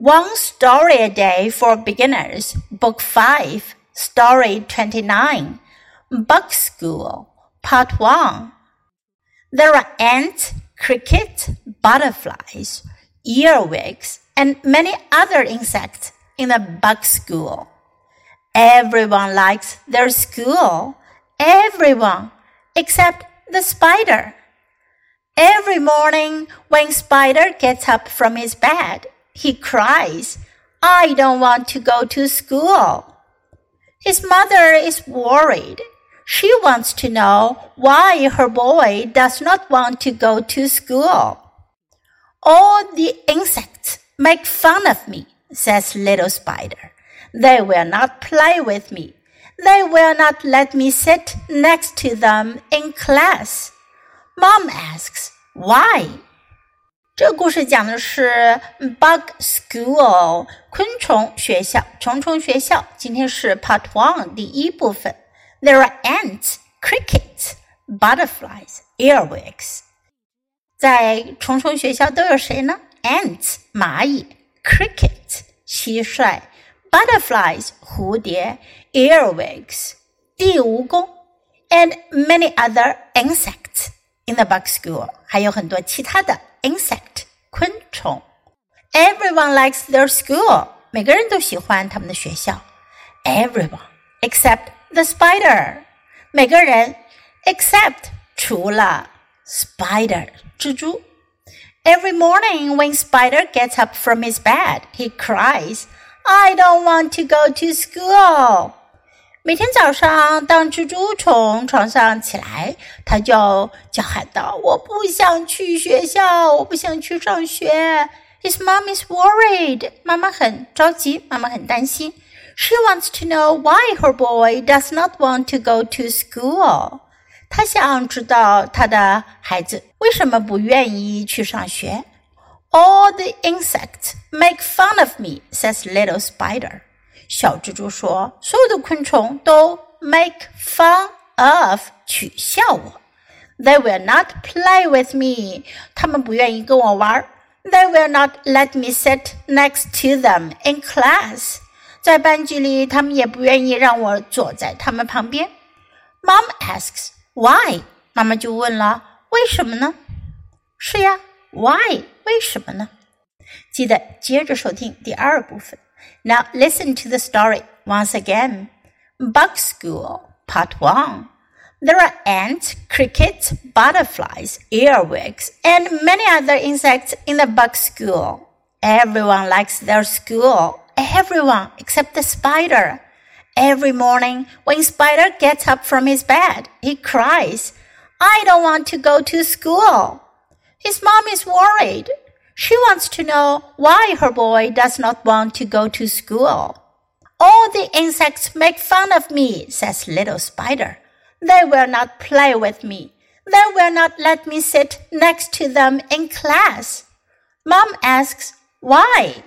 One Story a Day for Beginners, Book 5, Story 29, Bug School, Part 1. There are ants, crickets, butterflies, earwigs, and many other insects in the bug school. Everyone likes their school. Everyone except the spider. Every morning when Spider gets up from his bed, he cries, I don't want to go to school. His mother is worried. She wants to know why her boy does not want to go to school. All the insects make fun of me, says little spider. They will not play with me. They will not let me sit next to them in class. Mom asks, why? 这个故事讲的是 Bug School 昆虫学校、虫虫学校。今天是 Part One 第一部分。There are ants, crickets, butterflies, earwigs。在虫虫学校都有谁呢？Ants 蚂蚁，cricket 蟋蟀，butterflies 蝴蝶，earwigs 地蜈蚣，and many other insects in the bug school。还有很多其他的 insect 昆虫。Everyone likes their school，每个人都喜欢他们的学校。Everyone except the spider，每个人 except 除了 spider 蜘蛛。Every morning when Spider gets up from his bed, he cries, I don't want to go to school. 每天早上，当蜘蛛从床上起来，他就叫喊道：“我不想去学校，我不想去上学。” His mom is worried. 妈妈很着急，妈妈很担心。She wants to know why her boy does not want to go to school. 她想知道她的孩子为什么不愿意去上学。All the insects make fun of me, says little spider. 小蜘蛛说：“所有的昆虫都 make fun of 取笑我。They will not play with me. 他们不愿意跟我玩。They will not let me sit next to them in class. 在班级里，他们也不愿意让我坐在他们旁边。Mom asks why. 妈妈就问了：为什么呢？是呀，why 为什么呢？记得接着收听第二部分。now listen to the story once again. Bug School, Part 1. There are ants, crickets, butterflies, earwigs, and many other insects in the bug school. Everyone likes their school. Everyone except the spider. Every morning, when Spider gets up from his bed, he cries, I don't want to go to school. His mom is worried. She wants to know why her boy does not want to go to school. All the insects make fun of me, says little spider. They will not play with me. They will not let me sit next to them in class. Mom asks, why?